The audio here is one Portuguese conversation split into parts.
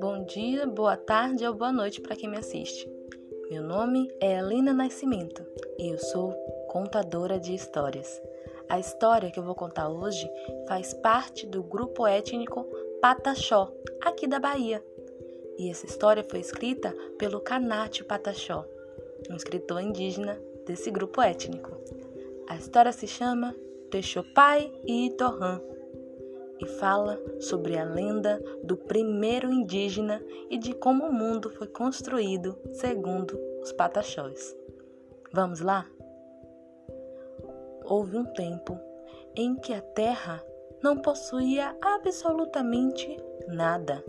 Bom dia, boa tarde ou boa noite para quem me assiste. Meu nome é Helena Nascimento e eu sou contadora de histórias. A história que eu vou contar hoje faz parte do grupo étnico Pataxó, aqui da Bahia. E essa história foi escrita pelo Canate Pataxó, um escritor indígena desse grupo étnico. A história se chama Texopai e Itorrã e fala sobre a lenda do primeiro indígena e de como o mundo foi construído segundo os pataxós. Vamos lá? Houve um tempo em que a terra não possuía absolutamente nada.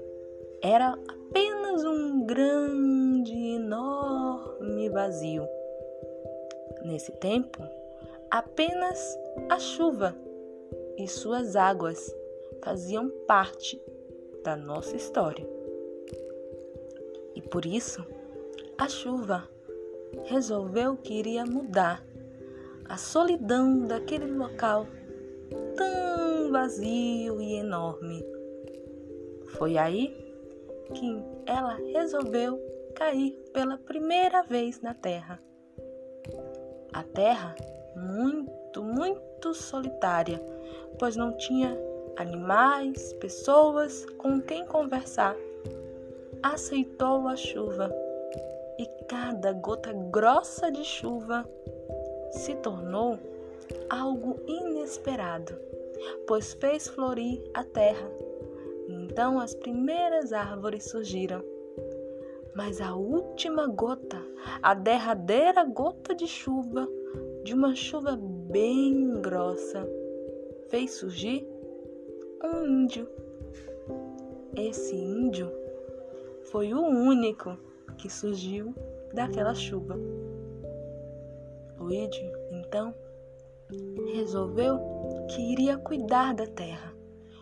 Era apenas um grande, enorme vazio. Nesse tempo, apenas a chuva e suas águas faziam parte da nossa história. E por isso, a chuva resolveu que iria mudar a solidão daquele local tão vazio e enorme. Foi aí que ela resolveu cair pela primeira vez na terra. A terra muito, muito solitária, pois não tinha animais, pessoas com quem conversar. Aceitou a chuva e cada gota grossa de chuva se tornou algo inesperado, pois fez florir a terra. Então as primeiras árvores surgiram. Mas a última gota, a derradeira gota de chuva, de uma chuva bem grossa, fez surgir um índio. Esse índio foi o único que surgiu daquela chuva. O índio, então, resolveu que iria cuidar da terra,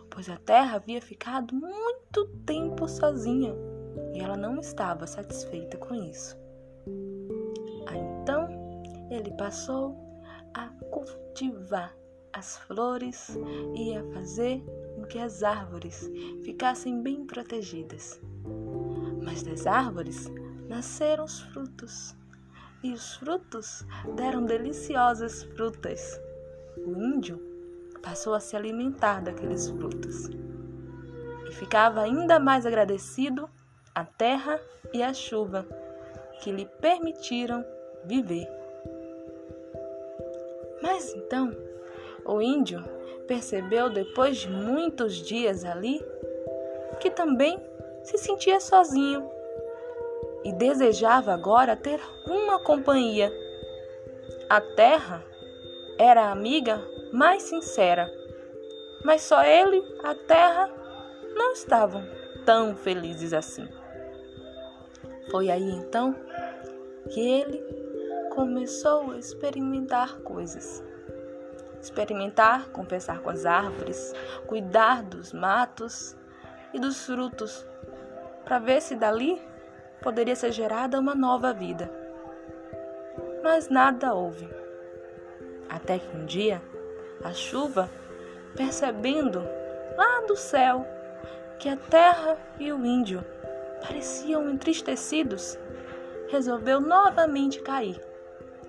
pois a terra havia ficado muito tempo sozinha e ela não estava satisfeita com isso. Aí, então, ele passou cultivar as flores e a fazer com que as árvores ficassem bem protegidas. Mas das árvores nasceram os frutos, e os frutos deram deliciosas frutas. O índio passou a se alimentar daqueles frutos e ficava ainda mais agradecido à terra e à chuva que lhe permitiram viver. Mas então, o índio percebeu depois de muitos dias ali que também se sentia sozinho e desejava agora ter uma companhia. A terra era a amiga mais sincera, mas só ele, a terra, não estavam tão felizes assim. Foi aí então que ele começou a experimentar coisas experimentar, conversar com as árvores, cuidar dos matos e dos frutos, para ver se dali poderia ser gerada uma nova vida. Mas nada houve. Até que um dia, a chuva, percebendo lá do céu que a terra e o índio pareciam entristecidos, resolveu novamente cair.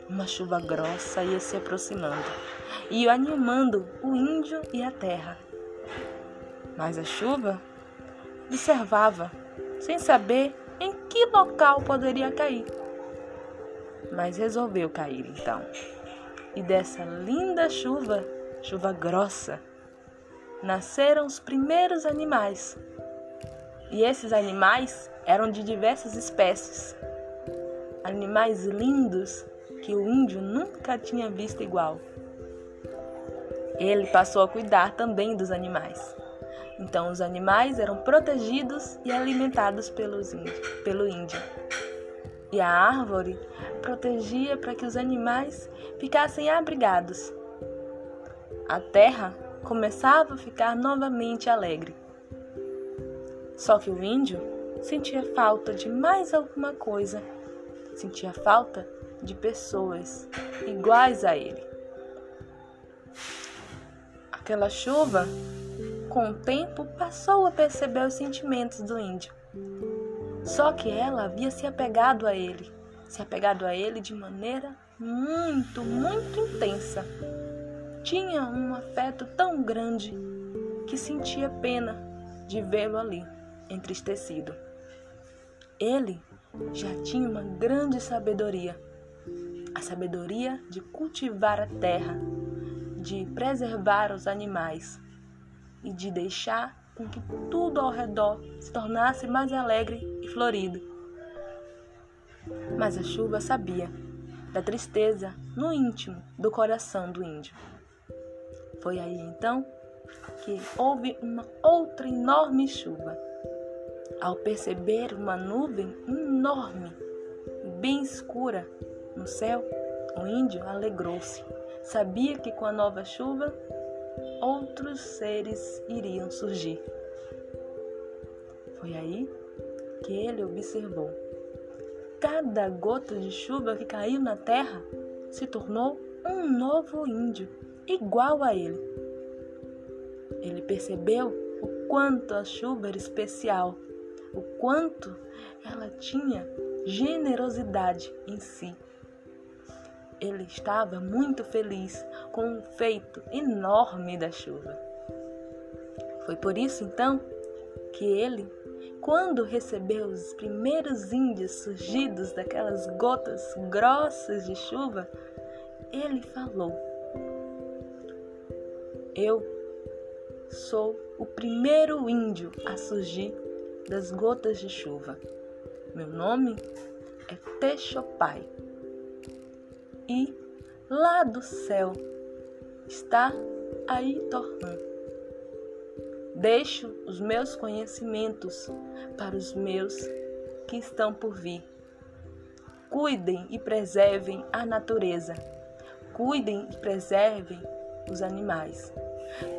Uma chuva grossa ia se aproximando e animando o índio e a terra. Mas a chuva observava, sem saber em que local poderia cair. Mas resolveu cair então. E dessa linda chuva, chuva grossa, nasceram os primeiros animais. E esses animais eram de diversas espécies. Animais lindos que o índio nunca tinha visto igual. Ele passou a cuidar também dos animais. Então, os animais eram protegidos e alimentados pelos índio, pelo índio. E a árvore protegia para que os animais ficassem abrigados. A terra começava a ficar novamente alegre. Só que o índio sentia falta de mais alguma coisa. Sentia falta de pessoas iguais a ele. Aquela chuva, com o tempo, passou a perceber os sentimentos do índio. Só que ela havia se apegado a ele, se apegado a ele de maneira muito, muito intensa. Tinha um afeto tão grande que sentia pena de vê-lo ali, entristecido. Ele já tinha uma grande sabedoria, a sabedoria de cultivar a terra, de preservar os animais e de deixar com que tudo ao redor se tornasse mais alegre e florido. Mas a chuva sabia da tristeza no íntimo do coração do índio. Foi aí então que houve uma outra enorme chuva. Ao perceber uma nuvem enorme bem escura no céu, o índio alegrou-se. Sabia que com a nova chuva outros seres iriam surgir. Foi aí que ele observou. Cada gota de chuva que caiu na terra se tornou um novo índio, igual a ele. Ele percebeu o quanto a chuva era especial, o quanto ela tinha generosidade em si. Ele estava muito feliz com o feito enorme da chuva. Foi por isso então que ele, quando recebeu os primeiros índios surgidos daquelas gotas grossas de chuva, ele falou: Eu sou o primeiro índio a surgir das gotas de chuva. Meu nome é Texopai e lá do céu está Aitorã. Deixo os meus conhecimentos para os meus que estão por vir. Cuidem e preservem a natureza. Cuidem e preservem os animais,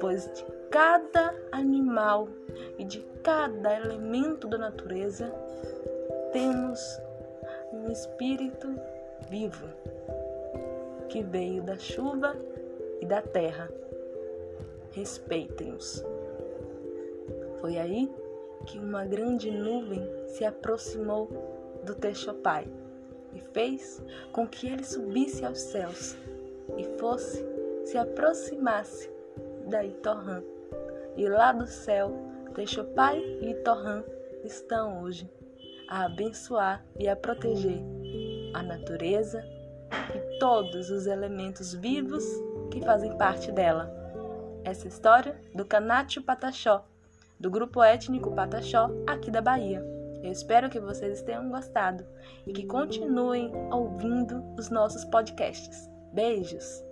pois de cada animal e de cada elemento da natureza temos um espírito vivo que veio da chuva e da terra. Respeitem-os. Foi aí que uma grande nuvem se aproximou do Texopai e fez com que ele subisse aos céus e fosse, se aproximasse da Itorrã. E lá do céu, Texopai e Itorrã estão hoje a abençoar e a proteger a natureza e todos os elementos vivos que fazem parte dela. Essa história do Canátio Pataxó, do grupo étnico Pataxó, aqui da Bahia. Eu espero que vocês tenham gostado e que continuem ouvindo os nossos podcasts. Beijos!